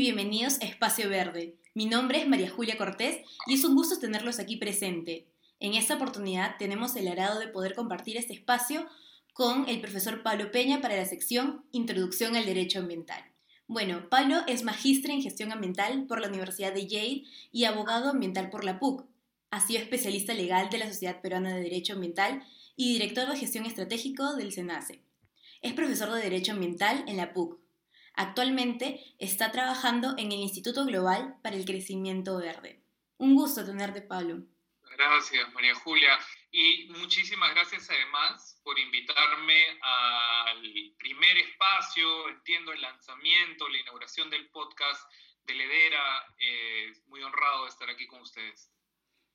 bienvenidos a Espacio Verde. Mi nombre es María Julia Cortés y es un gusto tenerlos aquí presente. En esta oportunidad tenemos el agrado de poder compartir este espacio con el profesor Pablo Peña para la sección Introducción al Derecho Ambiental. Bueno, Pablo es magíster en gestión ambiental por la Universidad de Yale y abogado ambiental por la PUC. Ha sido especialista legal de la Sociedad Peruana de Derecho Ambiental y director de gestión estratégico del SENACE. Es profesor de Derecho Ambiental en la PUC. Actualmente está trabajando en el Instituto Global para el Crecimiento Verde. Un gusto tenerte, Pablo. Gracias, María Julia. Y muchísimas gracias además por invitarme al primer espacio, entiendo el lanzamiento, la inauguración del podcast de Ledera. Eh, muy honrado de estar aquí con ustedes.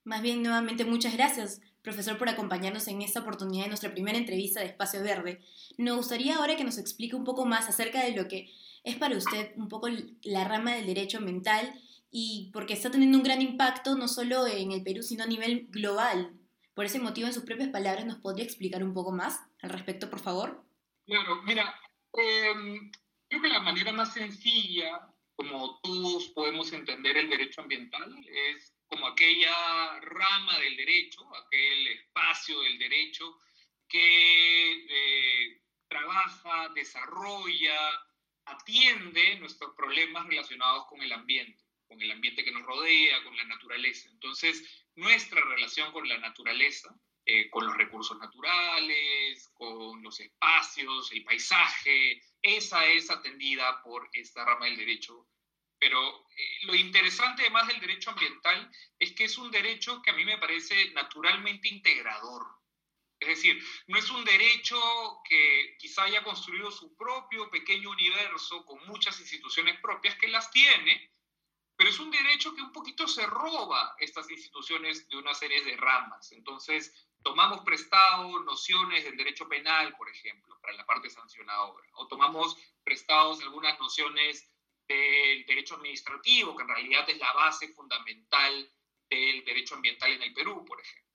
Más bien, nuevamente, muchas gracias, profesor, por acompañarnos en esta oportunidad de nuestra primera entrevista de Espacio Verde. Nos gustaría ahora que nos explique un poco más acerca de lo que es para usted un poco la rama del derecho ambiental y porque está teniendo un gran impacto no solo en el Perú, sino a nivel global. Por ese motivo, en sus propias palabras, ¿nos podría explicar un poco más al respecto, por favor? Claro, mira, em, creo que la manera más sencilla, como todos podemos entender el derecho ambiental, es como aquella rama derecho, aquel espacio del derecho que eh, trabaja, desarrolla, atiende nuestros problemas relacionados con el ambiente, con el ambiente que nos rodea, con la naturaleza. Entonces, nuestra relación con la naturaleza, eh, con los recursos naturales, con los espacios, el paisaje, esa es atendida por esta rama del derecho. Pero eh, lo interesante además del derecho ambiental es que es un derecho que a mí me parece naturalmente integrador. Es decir, no es un derecho que quizá haya construido su propio pequeño universo con muchas instituciones propias que las tiene, pero es un derecho que un poquito se roba estas instituciones de una serie de ramas. Entonces, tomamos prestado nociones del derecho penal, por ejemplo, para la parte sancionadora, o tomamos prestados algunas nociones del derecho administrativo, que en realidad es la base fundamental del derecho ambiental en el Perú, por ejemplo.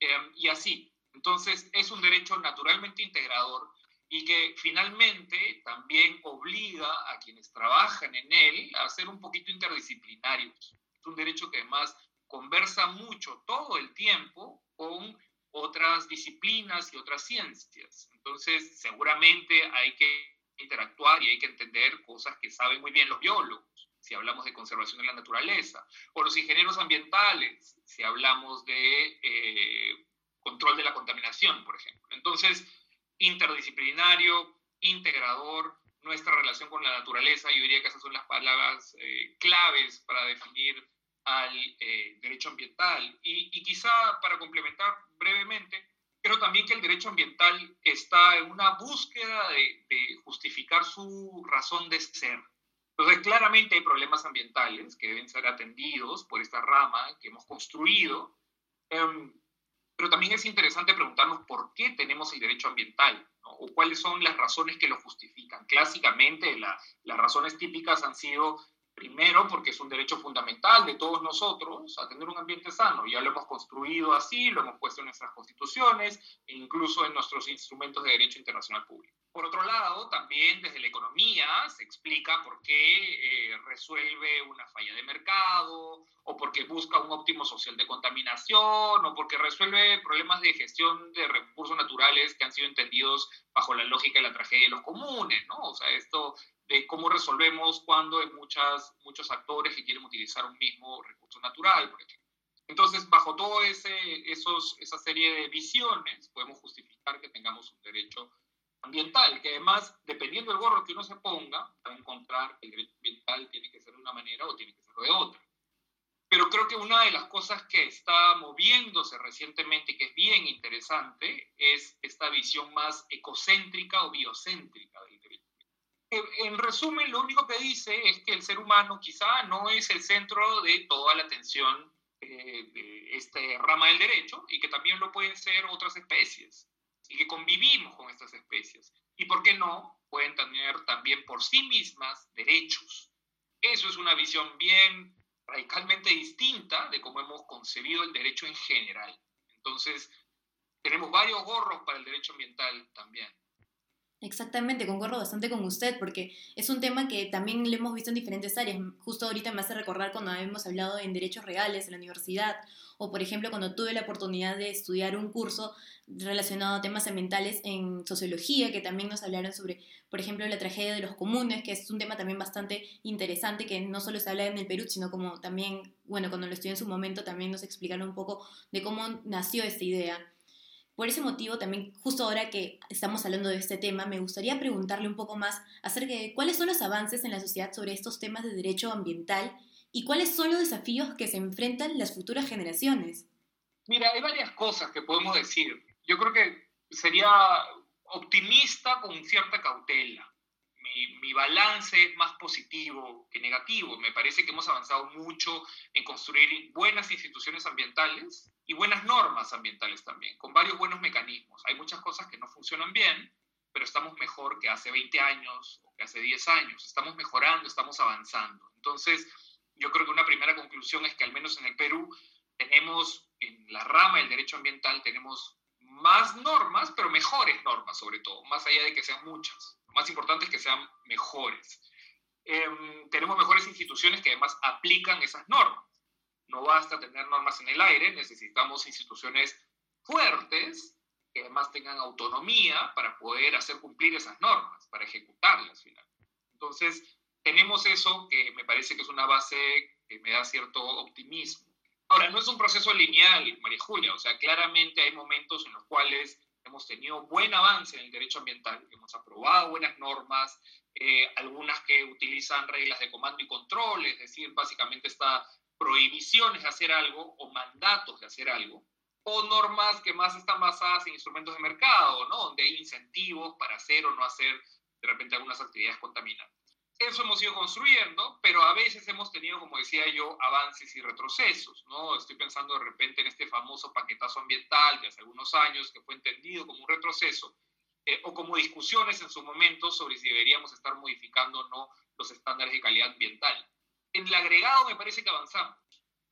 Em, y así, entonces, es un derecho naturalmente integrador y que finalmente también obliga a quienes trabajan en él a ser un poquito interdisciplinarios. Es un derecho que además conversa mucho todo el tiempo con otras disciplinas y otras ciencias. Entonces, seguramente hay que interactuar y hay que entender cosas que saben muy bien los biólogos, si hablamos de conservación de la naturaleza, o los ingenieros ambientales, si hablamos de eh, control de la contaminación, por ejemplo. Entonces, interdisciplinario, integrador, nuestra relación con la naturaleza, yo diría que esas son las palabras eh, claves para definir al eh, derecho ambiental. Y, quizá para complementar brevemente, creo también que el derecho ambiental está en una búsqueda de, justificar su razón de ser. Entonces, claramente hay problemas ambientales que deben ser atendidos por esta rama que hemos construido. Em, pero también es interesante preguntarnos por qué tenemos el derecho ambiental o cuáles son las razones que lo justifican. Clásicamente, las razones típicas han sido Primero, porque es un derecho fundamental de todos nosotros a tener un ambiente sano. Ya lo hemos construido así, lo hemos puesto en nuestras constituciones e incluso en nuestros instrumentos de derecho internacional público. Por otro lado, también desde la economía se explica por qué eh, resuelve una falla de mercado, o porque busca un óptimo social de contaminación, o porque resuelve problemas de gestión de recursos naturales que han sido entendidos bajo la lógica de la tragedia de los comunes, ¿no? O sea, esto de cómo resolvemos cuando hay muchas, muchos actores que quieren utilizar un mismo recurso natural, por ejemplo. Entonces, bajo toda esa serie de visiones, podemos justificar que tengamos un derecho ambiental, que además, dependiendo del gorro que uno se ponga, para encontrar que el derecho ambiental tiene que ser de una manera o tiene que ser de otra. Pero creo que una de las cosas que está moviéndose recientemente y que es bien interesante es esta visión más ecocéntrica o biocéntrica del derecho. En resumen, lo único que dice es que el ser humano quizá no es el centro de toda la atención eh, de este rama del derecho y que también lo pueden ser otras especies y que convivimos con estas especies. Y por qué no, pueden tener también por sí mismas derechos. Eso es una visión bien radicalmente distinta de cómo hemos concebido el derecho en general. Entonces, tenemos varios gorros para el derecho ambiental también. Exactamente, concuerdo bastante con usted porque es un tema que también lo hemos visto en diferentes áreas. Justo ahorita me hace recordar cuando hemos hablado en derechos reales en la universidad o por ejemplo cuando tuve la oportunidad de estudiar un curso relacionado a temas ambientales en sociología que también nos hablaron sobre, por ejemplo, la tragedia de los comunes, que es un tema también bastante interesante que no solo se habla en el Perú, sino como también, bueno, cuando lo estudié en su momento también nos explicaron un poco de cómo nació esta idea. Por ese motivo, también justo ahora que estamos hablando de este tema, me gustaría preguntarle un poco más acerca de cuáles son los avances en la sociedad sobre estos temas de derecho ambiental y cuáles son los desafíos que se enfrentan las futuras generaciones. Mira, hay varias cosas que podemos decir. Yo creo que sería optimista con cierta cautela. Mi, mi, balance es más positivo que negativo. Me parece que hemos avanzado mucho en construir buenas instituciones ambientales y buenas normas ambientales también, con varios buenos mecanismos. Hay muchas cosas que no funcionan bien, pero estamos mejor que hace 20 años o que hace 10 años. Estamos mejorando, estamos avanzando. Entonces, yo creo que una primera conclusión es que al menos en el Perú tenemos, en la rama del derecho ambiental, tenemos más normas, pero mejores normas sobre todo, más allá de que sean muchas. Lo más importante es que sean mejores. Em, tenemos mejores instituciones que además aplican esas normas. No basta tener normas en el aire, necesitamos instituciones fuertes que además tengan autonomía para poder hacer cumplir esas normas, para ejecutarlas finalmente. Entonces, tenemos eso que me parece que es una base que me da cierto optimismo. Ahora, no es un proceso lineal, María Julia, o sea, claramente hay momentos en los cuales hemos tenido buen avance en el derecho ambiental, hemos aprobado buenas normas, eh, algunas que utilizan reglas de comando y control, es decir, básicamente está prohibiciones de hacer algo o mandatos de hacer algo, o normas que más están basadas en instrumentos de mercado, ¿no? Donde hay incentivos para hacer o no hacer de repente algunas actividades contaminantes. Eso hemos ido construyendo, pero a veces hemos tenido, como decía yo, avances y retrocesos, ¿no? Estoy pensando de repente en este famoso paquetazo ambiental de hace algunos años que fue entendido como un retroceso, eh, o como discusiones en su momento sobre si deberíamos estar modificando o no los estándares de calidad ambiental en el agregado me parece que avanzamos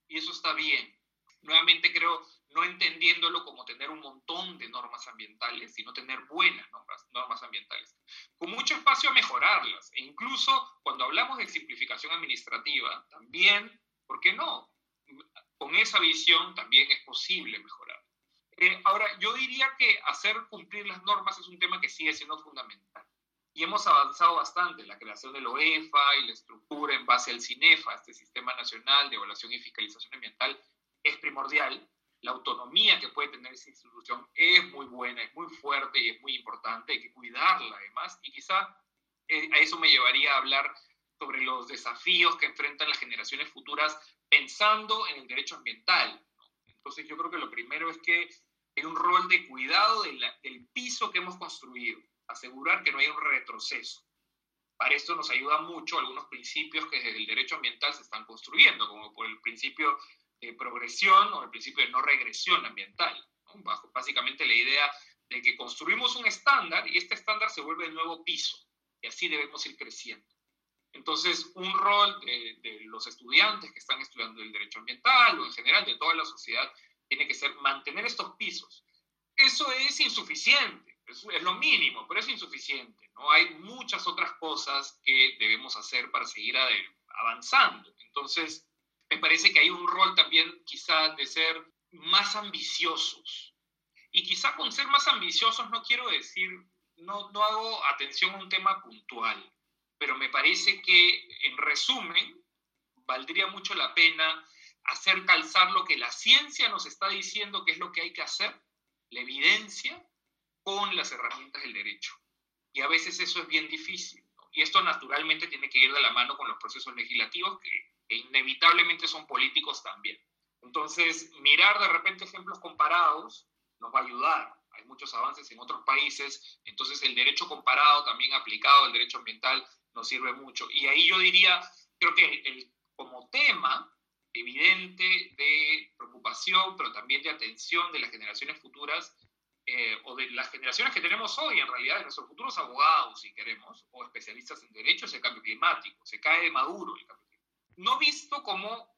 y eso está bien. Nuevamente creo, no entendiéndolo como tener un montón de normas ambientales, sino tener buenas normas, normas ambientales, con mucho espacio a mejorarlas. E incluso cuando hablamos de simplificación administrativa, también, ¿por qué no? Con esa visión también es posible mejorar. Eh, ahora, yo diría que hacer cumplir las normas es un tema que sigue siendo fundamental y hemos avanzado bastante en la creación del OEFA y la estructura en base al CINEFA, este Sistema Nacional de Evaluación y Fiscalización Ambiental, es primordial. La autonomía que puede tener esa institución es muy buena, es muy fuerte y es muy importante, hay que cuidarla además, y quizá eh, a eso me llevaría a hablar sobre los desafíos que enfrentan las generaciones futuras pensando en el derecho ambiental. Entonces yo creo que lo primero es que hay un rol de cuidado del piso que hemos construido asegurar que no haya un retroceso. Para esto nos ayuda mucho algunos principios que desde el derecho ambiental se están construyendo, como por el principio de progresión o el principio de no regresión ambiental. Bajo básicamente la idea de que construimos un estándar y este estándar se vuelve el nuevo piso y así debemos ir creciendo. Entonces, un rol de, de, los estudiantes que están estudiando el derecho ambiental o en general de toda la sociedad tiene que ser mantener estos pisos. Eso es insuficiente es, lo mínimo, pero es insuficiente. ¿no? Hay muchas otras cosas que debemos hacer para seguir avanzando. Entonces, me parece que hay un rol también quizá de ser más ambiciosos. Y quizá con ser más ambiciosos no quiero decir, no, no hago atención a un tema puntual, pero me parece que en resumen, valdría mucho la pena hacer calzar lo que la ciencia nos está diciendo que es lo que hay que hacer, la evidencia, con las herramientas del derecho. Y a veces eso es bien difícil. Y esto naturalmente tiene que ir de la mano con los procesos legislativos que, inevitablemente son políticos también. Entonces, mirar de repente ejemplos comparados nos va a ayudar. Hay muchos avances en otros países, entonces el derecho comparado también aplicado al derecho ambiental nos sirve mucho. Y ahí yo diría, creo que el, como tema evidente de preocupación, pero también de atención de las generaciones futuras, eh, o de las generaciones que tenemos hoy, en realidad, de nuestros futuros abogados, si queremos, o especialistas en derechos, el cambio climático. Se cae de maduro el cambio climático. No visto como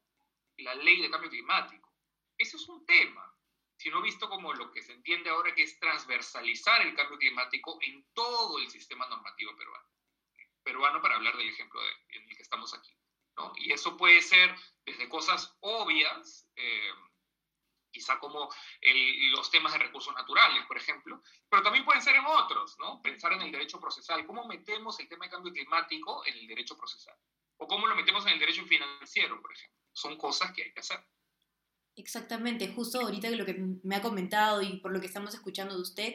la ley de cambio climático. Ese es un tema. sino visto como lo que se entiende ahora que es transversalizar el cambio climático en todo el sistema normativo peruano. Peruano para hablar del ejemplo en el que estamos aquí. ¿no? Y eso puede ser desde cosas obvias, eh, quizá como los temas de recursos naturales, por ejemplo, pero también pueden ser en otros, ¿no? Pensar en el derecho procesal, cómo metemos el tema de cambio climático en el derecho procesal, o cómo lo metemos en el derecho financiero, por ejemplo. Son cosas que hay que hacer. Exactamente, justo ahorita lo que me ha comentado y por lo que estamos escuchando de usted,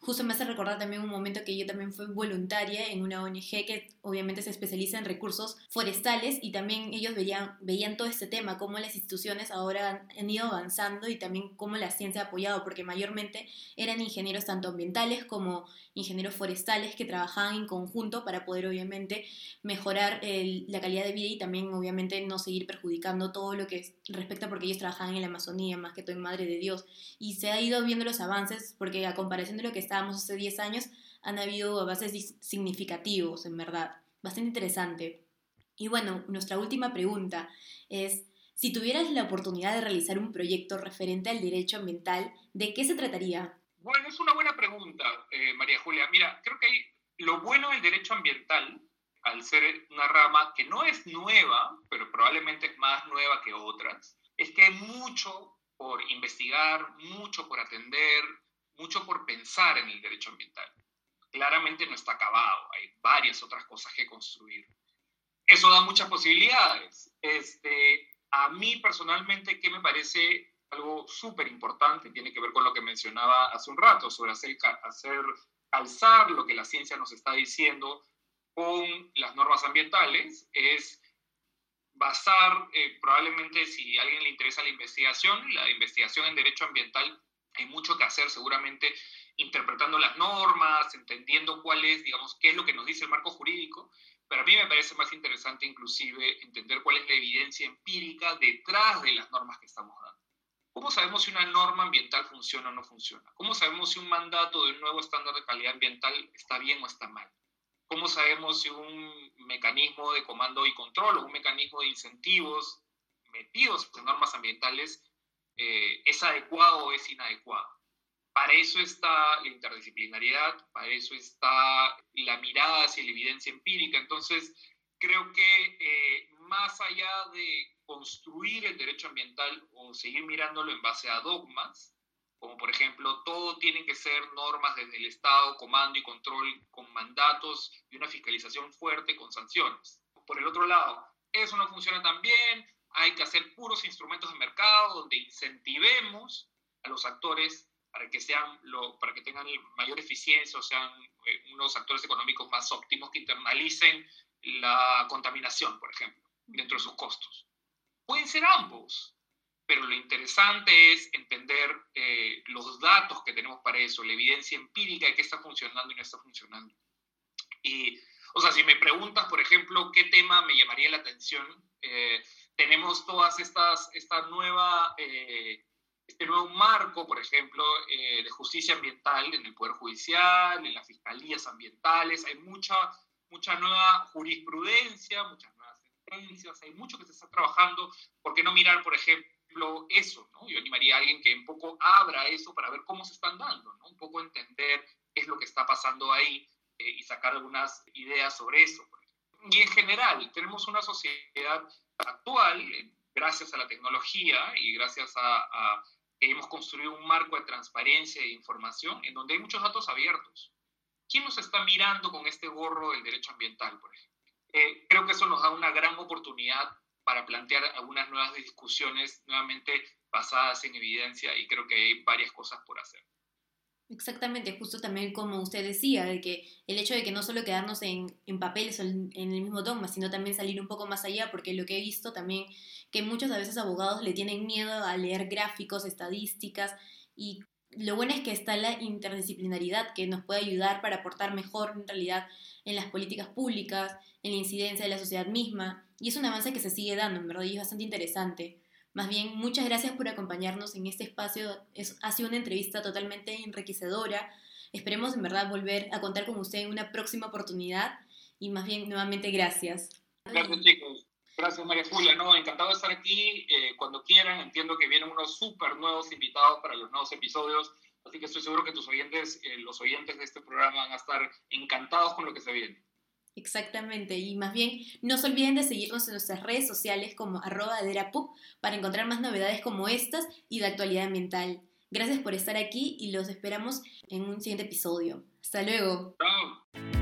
justo me hace recordar también un momento que yo también fui voluntaria en una ONG que obviamente se especializa en recursos forestales y también ellos veían, veían todo este tema, cómo las instituciones ahora han, ido avanzando y también cómo la ciencia ha apoyado, porque mayormente eran ingenieros tanto ambientales como ingenieros forestales que trabajaban en conjunto para poder obviamente mejorar la calidad de vida y también obviamente no seguir perjudicando todo lo que respecta porque ellos trabajaban en la Amazonía, más que todo en Madre de Dios. Y se ha ido viendo los avances porque a comparación de lo que estábamos hace 10 años, han habido avances significativos, en verdad. Bastante interesante. Y bueno, nuestra última pregunta es, si tuvieras la oportunidad de realizar un proyecto referente al derecho ambiental, ¿de qué se trataría? Bueno, es una buena pregunta, eh, María Julia. Mira, creo que lo bueno del derecho ambiental, al ser una rama que no es nueva, pero probablemente es más nueva que otras, es que hay mucho por investigar, mucho por atender, mucho por pensar en el derecho ambiental. Claramente no está acabado, hay varias otras cosas que construir. Eso da muchas posibilidades. Este, a mí personalmente, ¿qué me parece algo súper importante, tiene que ver con lo que mencionaba hace un rato, sobre hacer, hacer calzar lo que la ciencia nos está diciendo con las normas ambientales, es basar, eh, probablemente si a alguien le interesa la investigación, la investigación en derecho ambiental, hay mucho que hacer seguramente interpretando las normas, entendiendo cuál es, digamos, qué es lo que nos dice el marco jurídico, pero a mí me parece más interesante inclusive entender cuál es la evidencia empírica detrás de las normas que estamos dando. ¿Cómo sabemos si una norma ambiental funciona o no funciona? ¿Cómo sabemos si un mandato de un nuevo estándar de calidad ambiental está bien o está mal? ¿Cómo sabemos si un mecanismo de comando y control o un mecanismo de incentivos metidos en normas ambientales eh, es adecuado o es inadecuado? Para eso está la interdisciplinariedad, para eso está la mirada hacia la evidencia empírica. Entonces, creo que eh, más allá de construir el derecho ambiental o seguir mirándolo en base a dogmas, como por ejemplo, todo tiene que ser normas desde el Estado, comando y control con mandatos y una fiscalización fuerte con sanciones. Por el otro lado, eso no funciona tan bien, hay que hacer puros instrumentos de mercado donde incentivemos a los actores para que, sean lo, para que tengan mayor eficiencia o sean eh, unos actores económicos más óptimos que internalicen la contaminación, por ejemplo, dentro de sus costos. Pueden ser ambos, pero lo interesante es entender eh, los datos que tenemos para eso, la evidencia empírica de qué está funcionando y no está funcionando. Y, o sea, si me preguntas, por ejemplo, qué tema me llamaría la atención, eh, tenemos todas estas, esta nueva, eh, este nuevo marco, por ejemplo, de justicia ambiental en el Poder Judicial, en las fiscalías ambientales, hay mucha mucha nueva jurisprudencia, muchas nuevas sentencias, hay mucho que se está trabajando. ¿Por qué no mirar, por ejemplo, eso? ¿no? Yo animaría a alguien que un poco abra eso para ver cómo se están dando, ¿no? un poco entender qué es lo que está pasando ahí eh, y sacar algunas ideas sobre eso. Y en general, tenemos una sociedad actual, eh, gracias a la tecnología y gracias a, a que hemos construido un marco de transparencia e información en donde hay muchos datos abiertos. ¿Quién nos está mirando con este gorro del derecho ambiental, por ejemplo? Eh, creo que eso nos da una gran oportunidad para plantear algunas nuevas discusiones nuevamente basadas en evidencia y creo que hay varias cosas por hacer. Exactamente, justo también como usted decía, de que el hecho de que no solo quedarnos en, en papeles o en, en el mismo dogma, sino también salir un poco más allá, porque lo que he visto también, que muchos a veces abogados le tienen miedo a leer gráficos, estadísticas, y lo bueno es que está la interdisciplinaridad que nos puede ayudar para aportar mejor en realidad en las políticas públicas, en la incidencia de la sociedad misma, y es un avance que se sigue dando, en verdad, y es bastante interesante. Más bien, muchas gracias por acompañarnos en este espacio. Es, ha sido una entrevista totalmente enriquecedora. Esperemos en verdad volver a contar con usted en una próxima oportunidad y más bien nuevamente gracias. Gracias chicos. Gracias, María Julia. No, encantado de estar aquí. Eh, cuando quieran, entiendo que vienen unos súper nuevos invitados para los nuevos episodios. Así que estoy seguro que tus oyentes, eh, los oyentes de este programa van a estar encantados con lo que se viene. Exactamente, y más bien no se olviden de seguirnos en nuestras redes sociales como arroba para encontrar más novedades como estas y de actualidad ambiental. Gracias por estar aquí y los esperamos en un siguiente episodio. Hasta luego. Chao.